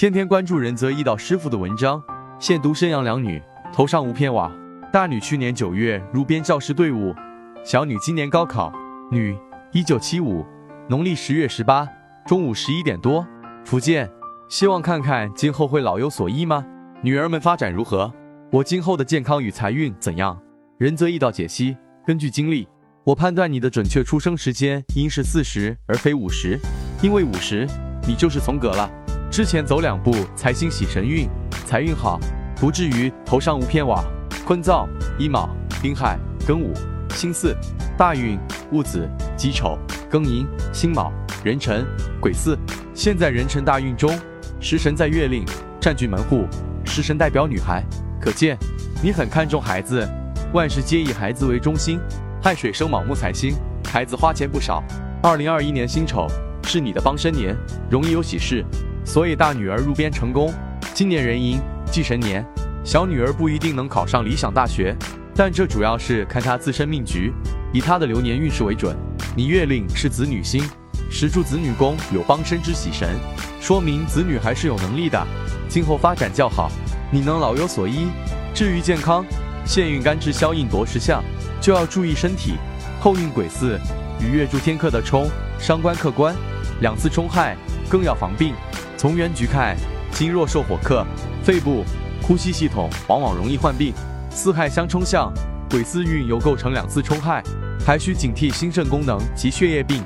天天关注仁泽一道师傅的文章，现读生养两女，头上无片瓦。大女去年九月入编教师队伍，小女今年高考。女，一九七五，农历十月十八中午十一点多，福建。希望看看今后会老有所依吗？女儿们发展如何？我今后的健康与财运怎样？仁泽一道解析：根据经历，我判断你的准确出生时间应是四十而非五十，因为五十你就是从格了。之前走两步财星喜神运，财运好，不至于头上无片瓦。坤燥乙卯、丁亥、庚午、辛巳。大运戊子、己丑、庚寅、辛卯、壬辰、癸巳。现在壬辰大运中。食神在月令占据门户，食神代表女孩，可见你很看重孩子，万事皆以孩子为中心。亥水生卯木财星，孩子花钱不少。二零二一年辛丑是你的帮身年，容易有喜事，所以大女儿入编成功。今年壬寅忌神年，小女儿不一定能考上理想大学，但这主要是看她自身命局，以她的流年运势为准。你月令是子女星。时柱子女宫有帮身之喜神，说明子女还是有能力的，今后发展较好，你能老有所依。至于健康，现运干支消印夺食相，就要注意身体。后运癸巳与月柱天克的冲，伤官克官，两次冲害，更要防病。从原局看，心若受火克，肺部、呼吸系统往往容易患病。四害相冲相，癸巳运又构成两次冲害，还需警惕心肾功能及血液病。